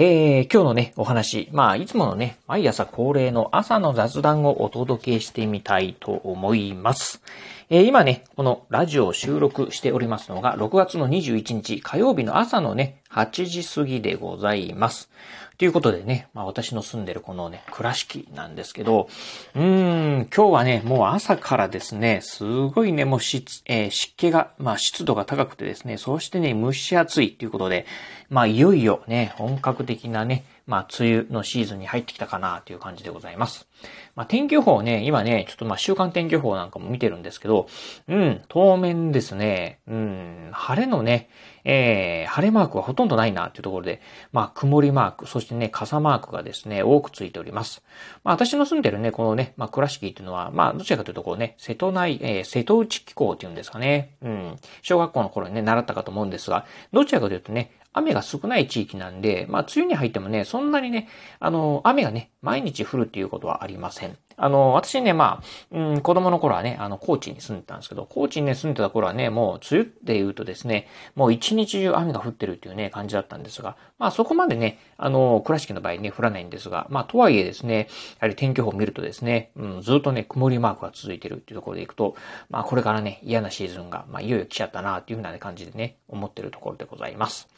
えー、今日のね、お話、まあ、いつものね、毎朝恒例の朝の雑談をお届けしてみたいと思います。えー、今ね、このラジオを収録しておりますのが、6月の21日火曜日の朝のね、8時過ぎでございます。ということでね、まあ私の住んでるこのね、倉敷なんですけど、うーん、今日はね、もう朝からですね、すごいね、もう湿、えー、湿気が、まあ湿度が高くてですね、そしてね、蒸し暑いということで、まあいよいよね、本格的なね、まあ、梅雨のシーズンに入ってきたかなという感じでございます。まあ、天気予報ね、今ね、ちょっとまあ、週間天気予報なんかも見てるんですけど、うん、当面ですね、うん、晴れのね、えー、晴れマークはほとんどないなというところで、まあ、曇りマーク、そしてね、傘マークがですね、多くついております。まあ、私の住んでるね、このね、まあ、倉敷っていうのは、まあ、どちらかというとこうね、瀬戸内、えー、瀬戸内気候っていうんですかね。うん。小学校の頃にね、習ったかと思うんですが、どちらかというとね、雨が少ない地域なんで、まあ、梅雨に入ってもね、そんなにね、あの、雨がね、毎日降るっていうことはありません。あの、私ね、まあ、うん、子供の頃はね、あの、高知に住んでたんですけど、高知にね、住んでた頃はね、もう、梅雨って言うとですね、もう一日中雨が降ってるっていうね、感じだったんですが、まあ、そこまでね、あの、倉敷の場合ね、降らないんですが、まあ、とはいえですね、やはり天気予報を見るとですね、うん、ずっとね、曇りマークが続いてるっていうところでいくと、まあ、これからね、嫌なシーズンが、まあ、いよいよ来ちゃったな、っていうふうな、感じでね、思ってるところでございます。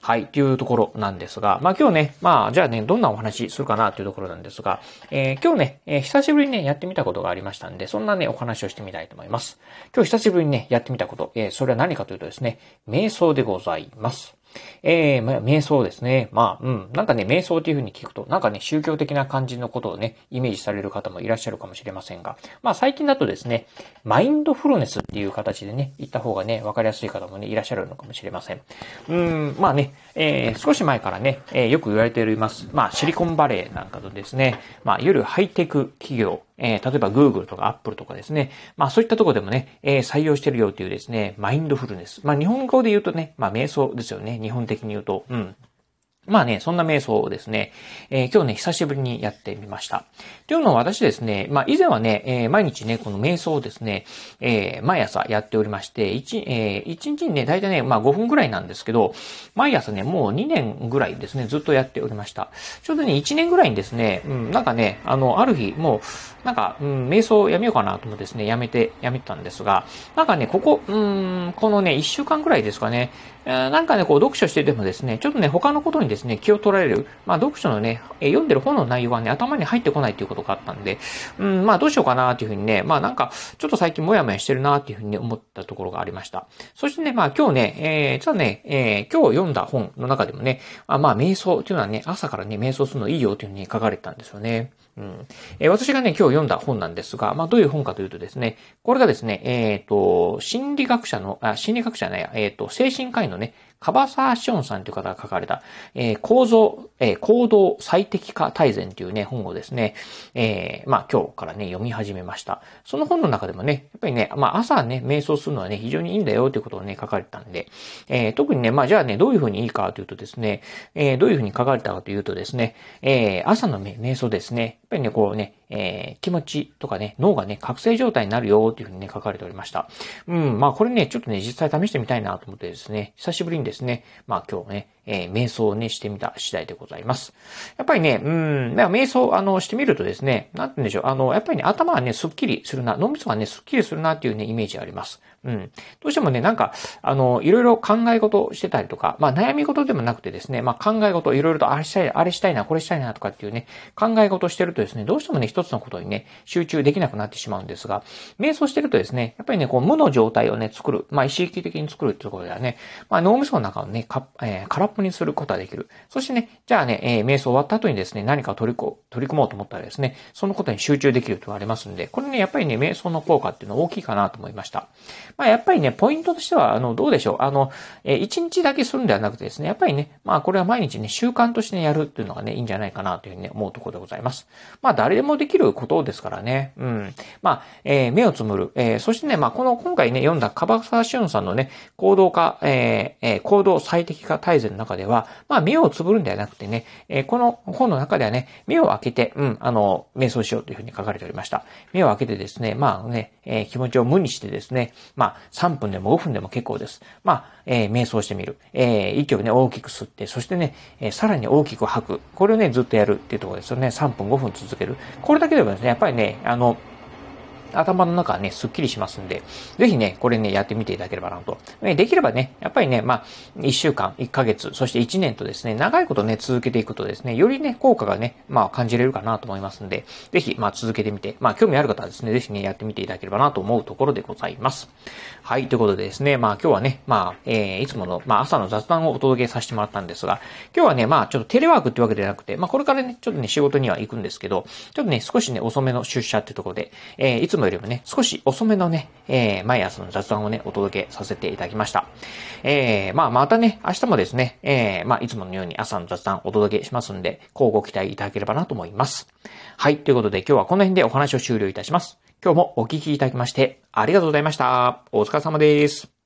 はい、というところなんですが、まあ、今日ね、まあ、じゃあね、どんなお話するかな、というところなんですが、えー、今日ね、えー、久久しぶりにね、やってみたことがありましたんで、そんなね、お話をしてみたいと思います。今日久しぶりにね、やってみたこと、えー、それは何かというとですね、瞑想でございます。えー、まあ、瞑想ですね。まあ、うん。なんかね、瞑想っていう風に聞くと、なんかね、宗教的な感じのことをね、イメージされる方もいらっしゃるかもしれませんが、まあ、最近だとですね、マインドフルネスっていう形でね、言った方がね、わかりやすい方もね、いらっしゃるのかもしれません。うん、まあね、えー、少し前からね、えー、よく言われております。まあ、シリコンバレーなんかとですね、まあ、いわゆるハイテク企業、えー、例えば Google とか Apple とかですね、まあそういったところでもね、えー、採用してるよというですね、マインドフルネス。まあ日本語で言うとね、まあ瞑想ですよね、日本的に言うと。うん。まあね、そんな瞑想をですね、えー、今日ね、久しぶりにやってみました。というのは私ですね、まあ以前はね、えー、毎日ね、この瞑想をですね、えー、毎朝やっておりまして、1、えー、1日にね、大体ね、まあ5分ぐらいなんですけど、毎朝ね、もう2年ぐらいですね、ずっとやっておりました。ちょうどね、1年ぐらいにですね、うん、なんかね、あの、ある日、もう、なんか、うん、瞑想をやめようかなと思ってですね、やめて、やめたんですが、なんかね、ここ、うん、このね、1週間ぐらいですかね、なんかね、こう、読書しててもですね、ちょっとね、他のことにですね、ね気を取られる。まあ、読書のね、読んでる本の内容がね、頭に入ってこないっていうことがあったんで、うん、まあ、どうしようかなっていうふうにね、まあ、なんか、ちょっと最近もやもやしてるなっていうふうに思ったところがありました。そしてね、まあ、今日ね、えー、実はね、えー、今日読んだ本の中でもね、あまあ、瞑想っていうのはね、朝からね、瞑想するのいいよっていうふうに書かれてたんですよね。うん。えー、私がね、今日読んだ本なんですが、まあ、どういう本かというとですね、これがですね、えっ、ー、と、心理学者の、あ、心理学者ね、えっ、ー、と、精神科医のね、カバサーションさんという方が書かれた、えー、構造、えー、行動最適化大全というね、本をですね、えー、まあ今日からね、読み始めました。その本の中でもね、やっぱりね、まあ朝ね、瞑想するのはね、非常にいいんだよということをね、書かれたんで、え、特にね、まあじゃあね、どういうふうにいいかというとですね、え、どういうふうに書かれたかというとですね、え、朝の瞑想ですね、ぱりね、こうね、えー、気持ちとかね、脳がね、覚醒状態になるよっていうふうにね、書かれておりました。うん、まあこれね、ちょっとね、実際試してみたいなと思ってですね、久しぶりにですね、まあ今日ね、えー、瞑想をね、してみた次第でございます。やっぱりね、うん、まあ瞑想、あの、してみるとですね、なんて言うんでしょう、あの、やっぱりね、頭はね、スッキリするな、脳みそがね、スッキリするなっていうね、イメージがあります。うん。どうしてもね、なんか、あの、いろいろ考え事してたりとか、まあ悩み事でもなくてですね、まあ考え事、いろいろとあれしたい、あれしたいな、これしたいなとかっていうね、考え事してるとですね、どうしてもね、一つのことにね、集中できなくなってしまうんですが、瞑想してるとですね、やっぱりね、こう無の状態をね、作る、まあ意識的に作るっていうとではね、まあ脳みその中をね、か、えー、空っぽ確認することができる。そしてね、じゃあね、えー、瞑想終わった後にですね、何か取りこ取り組もうと思ったらですね、そのことに集中できると言われますんで、これね、やっぱりね、瞑想の効果っていうのは大きいかなと思いました。まあ、やっぱりね、ポイントとしては、あの、どうでしょう？あの、えー、1日だけするんではなくてですね、やっぱりね、まあ、これは毎日ね、習慣として、ね、やるっていうのがね、いいんじゃないかなというふうにね、思うところでございます。まあ、誰でもできることですからね。うん。まあ、えー、目をつむる。えー、そしてね、まあ、この、今回ね、読んだ樺沢俊さんのね、行動化、えー、えー、行動最適化大全の中では、まあ、目をつぶるんではなくてね、えー、この本の中ではね、目を開けて、うん、あの、瞑想しようというふうに書かれておりました。目を開けてですね、まあね、えー、気持ちを無にしてですね、まあ、3分でも5分でも結構です。まあ、えー、瞑想してみる。えー、息をね、大きく吸って、そしてね、えー、さらに大きく吐く。これをね、ずっとやるっていうところですよね。3分5分続ける。これだけでもですね、やっぱりね、あの、頭の中はね、スッキリしますんで、ぜひね、これね、やってみていただければなと。できればね、やっぱりね、まあ、1週間、1ヶ月、そして1年とですね、長いことね、続けていくとですね、よりね、効果がね、まあ、感じれるかなと思いますんで、ぜひ、まあ、続けてみて、まあ、興味ある方はですね、ぜひね、やってみていただければなと思うところでございます。はい、ということでですね、まあ、今日はね、まあ、えー、いつもの、まあ、朝の雑談をお届けさせてもらったんですが、今日はね、まあ、ちょっとテレワークってわけではなくて、まあ、これからね、ちょっとね、仕事には行くんですけど、ちょっとね、少しね、遅めの出社ってところで、えー、いつもよりもね、少し遅めのね、えー、毎朝の雑談をね、お届けさせていただきました。えー、まあ、またね、明日もですね、えー、まあ、いつものように朝の雑談お届けしますんで、こうご期待いただければなと思います。はい、ということで今日はこの辺でお話を終了いたします。今日もお聞きいただきまして、ありがとうございました。お疲れ様です。